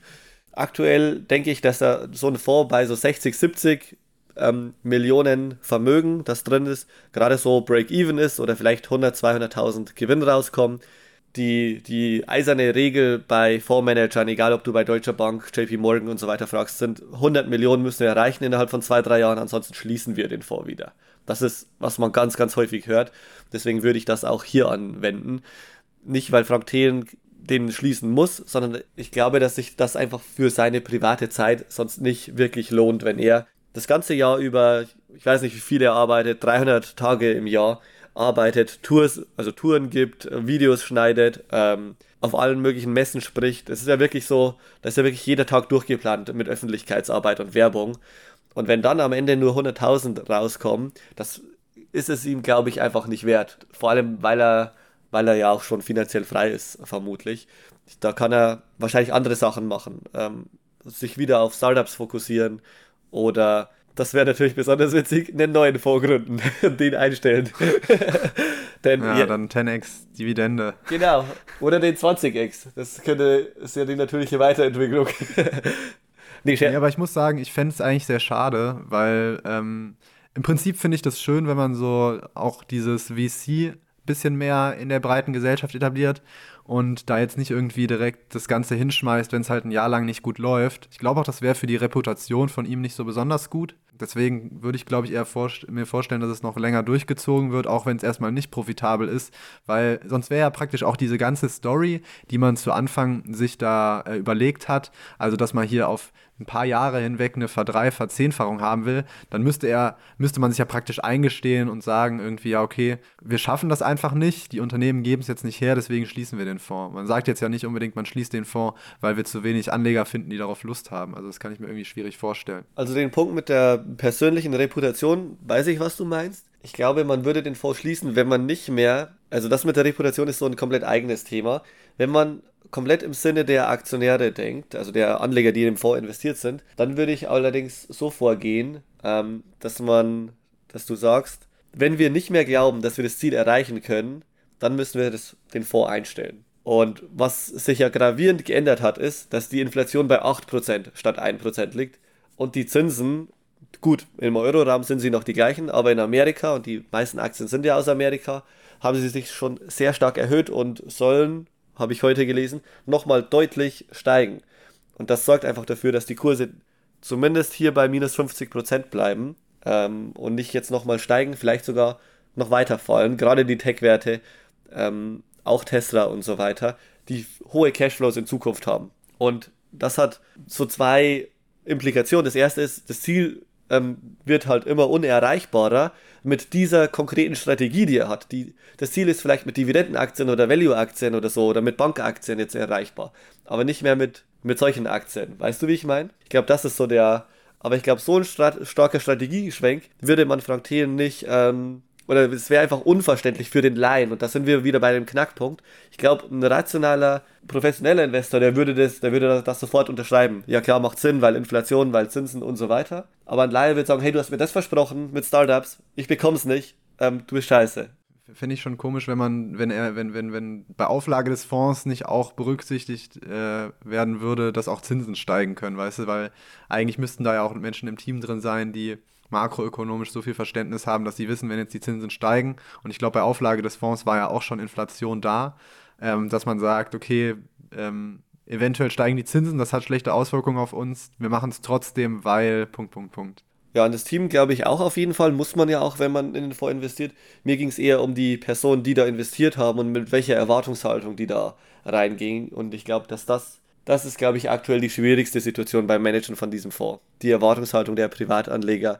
Speaker 2: aktuell denke ich, dass da so ein Fonds bei so 60, 70 ähm, Millionen Vermögen, das drin ist, gerade so Break-Even ist oder vielleicht 100, 200.000 Gewinn rauskommen. Die, die eiserne Regel bei Fondsmanagern, egal ob du bei Deutscher Bank, JP Morgan und so weiter fragst, sind 100 Millionen müssen wir erreichen innerhalb von zwei, drei Jahren, ansonsten schließen wir den Fonds wieder. Das ist, was man ganz, ganz häufig hört. Deswegen würde ich das auch hier anwenden. Nicht, weil Frank Thelen den schließen muss, sondern ich glaube, dass sich das einfach für seine private Zeit sonst nicht wirklich lohnt, wenn er das ganze Jahr über, ich weiß nicht, wie viel er arbeitet, 300 Tage im Jahr arbeitet, Tours, also Touren gibt, Videos schneidet, ähm, auf allen möglichen Messen spricht. Es ist ja wirklich so, da ist ja wirklich jeder Tag durchgeplant mit Öffentlichkeitsarbeit und Werbung. Und wenn dann am Ende nur 100.000 rauskommen, das ist es ihm, glaube ich, einfach nicht wert. Vor allem, weil er, weil er ja auch schon finanziell frei ist, vermutlich. Da kann er wahrscheinlich andere Sachen machen. Ähm, sich wieder auf Startups fokussieren oder das wäre natürlich besonders witzig, einen neuen Vorgründen *laughs* und den einstellen. *laughs*
Speaker 1: Denn ja, dann 10x Dividende.
Speaker 2: Genau. Oder den 20x. Das könnte, ist ja die natürliche Weiterentwicklung. *laughs*
Speaker 1: nee, ja, aber ich muss sagen, ich fände es eigentlich sehr schade, weil ähm, im Prinzip finde ich das schön, wenn man so auch dieses VC bisschen mehr in der breiten Gesellschaft etabliert und da jetzt nicht irgendwie direkt das Ganze hinschmeißt, wenn es halt ein Jahr lang nicht gut läuft. Ich glaube auch, das wäre für die Reputation von ihm nicht so besonders gut. Deswegen würde ich, glaube ich, eher vorst mir vorstellen, dass es noch länger durchgezogen wird, auch wenn es erstmal nicht profitabel ist, weil sonst wäre ja praktisch auch diese ganze Story, die man zu Anfang sich da äh, überlegt hat, also dass man hier auf ein paar Jahre hinweg eine Verdrei-, Verzehnfachung haben will, dann müsste er, müsste man sich ja praktisch eingestehen und sagen irgendwie, ja, okay, wir schaffen das einfach nicht, die Unternehmen geben es jetzt nicht her, deswegen schließen wir den Fonds. Man sagt jetzt ja nicht unbedingt, man schließt den Fonds, weil wir zu wenig Anleger finden, die darauf Lust haben. Also das kann ich mir irgendwie schwierig vorstellen.
Speaker 2: Also den Punkt mit der persönlichen Reputation, weiß ich, was du meinst. Ich glaube, man würde den Fonds schließen, wenn man nicht mehr, also das mit der Reputation ist so ein komplett eigenes Thema, wenn man komplett im Sinne der Aktionäre denkt, also der Anleger, die im Fonds investiert sind, dann würde ich allerdings so vorgehen, ähm, dass man, dass du sagst, wenn wir nicht mehr glauben, dass wir das Ziel erreichen können, dann müssen wir das, den Fonds einstellen. Und was sich ja gravierend geändert hat, ist, dass die Inflation bei 8% statt 1% liegt und die Zinsen, gut, im Euroraum sind sie noch die gleichen, aber in Amerika, und die meisten Aktien sind ja aus Amerika, haben sie sich schon sehr stark erhöht und sollen habe ich heute gelesen, nochmal deutlich steigen. Und das sorgt einfach dafür, dass die Kurse zumindest hier bei minus 50% bleiben ähm, und nicht jetzt nochmal steigen, vielleicht sogar noch weiter fallen. Gerade die Tech-Werte, ähm, auch Tesla und so weiter, die hohe Cashflows in Zukunft haben. Und das hat so zwei Implikationen. Das erste ist, das Ziel ähm, wird halt immer unerreichbarer mit dieser konkreten Strategie, die er hat. Die, das Ziel ist vielleicht mit Dividendenaktien oder Value-Aktien oder so oder mit Bankaktien jetzt erreichbar, aber nicht mehr mit, mit solchen Aktien. Weißt du, wie ich meine? Ich glaube, das ist so der. Aber ich glaube, so ein starker Strategiegeschwenk würde man Frank Thelen nicht ähm, oder es wäre einfach unverständlich für den Laien. Und da sind wir wieder bei dem Knackpunkt. Ich glaube, ein rationaler, professioneller Investor, der würde das, der würde das sofort unterschreiben. Ja klar, macht Sinn, weil Inflation, weil Zinsen und so weiter. Aber ein Laie wird sagen, hey, du hast mir das versprochen mit Startups, ich bekomme es nicht, ähm, du bist scheiße.
Speaker 1: Finde ich schon komisch, wenn man, wenn er, wenn, wenn, wenn bei Auflage des Fonds nicht auch berücksichtigt äh, werden würde, dass auch Zinsen steigen können, weißt du, weil eigentlich müssten da ja auch Menschen im Team drin sein, die makroökonomisch so viel Verständnis haben, dass sie wissen, wenn jetzt die Zinsen steigen, und ich glaube, bei Auflage des Fonds war ja auch schon Inflation da, ähm, dass man sagt, okay, ähm, eventuell steigen die Zinsen, das hat schlechte Auswirkungen auf uns, wir machen es trotzdem, weil, Punkt, Punkt, Punkt.
Speaker 2: Ja, und das Team glaube ich auch auf jeden Fall, muss man ja auch, wenn man in den Fonds investiert. Mir ging es eher um die Personen, die da investiert haben und mit welcher Erwartungshaltung die da reingingen. Und ich glaube, dass das, das ist, glaube ich, aktuell die schwierigste Situation beim Managen von diesem Fonds. Die Erwartungshaltung der Privatanleger,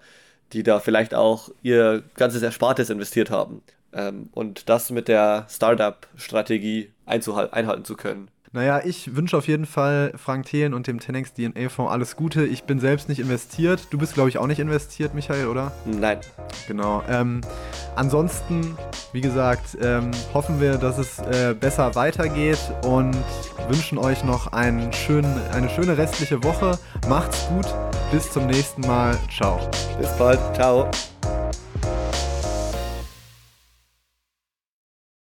Speaker 2: die da vielleicht auch ihr ganzes Erspartes investiert haben. Ähm, und das mit der Startup-Strategie einhalten zu können.
Speaker 1: Naja, ich wünsche auf jeden Fall Frank Thelen und dem 10x DNA-Fonds alles Gute. Ich bin selbst nicht investiert. Du bist, glaube ich, auch nicht investiert, Michael, oder?
Speaker 2: Nein.
Speaker 1: Genau. Ähm, ansonsten, wie gesagt, ähm, hoffen wir, dass es äh, besser weitergeht und wünschen euch noch einen schönen, eine schöne restliche Woche. Macht's gut. Bis zum nächsten Mal. Ciao.
Speaker 2: Bis bald. Ciao.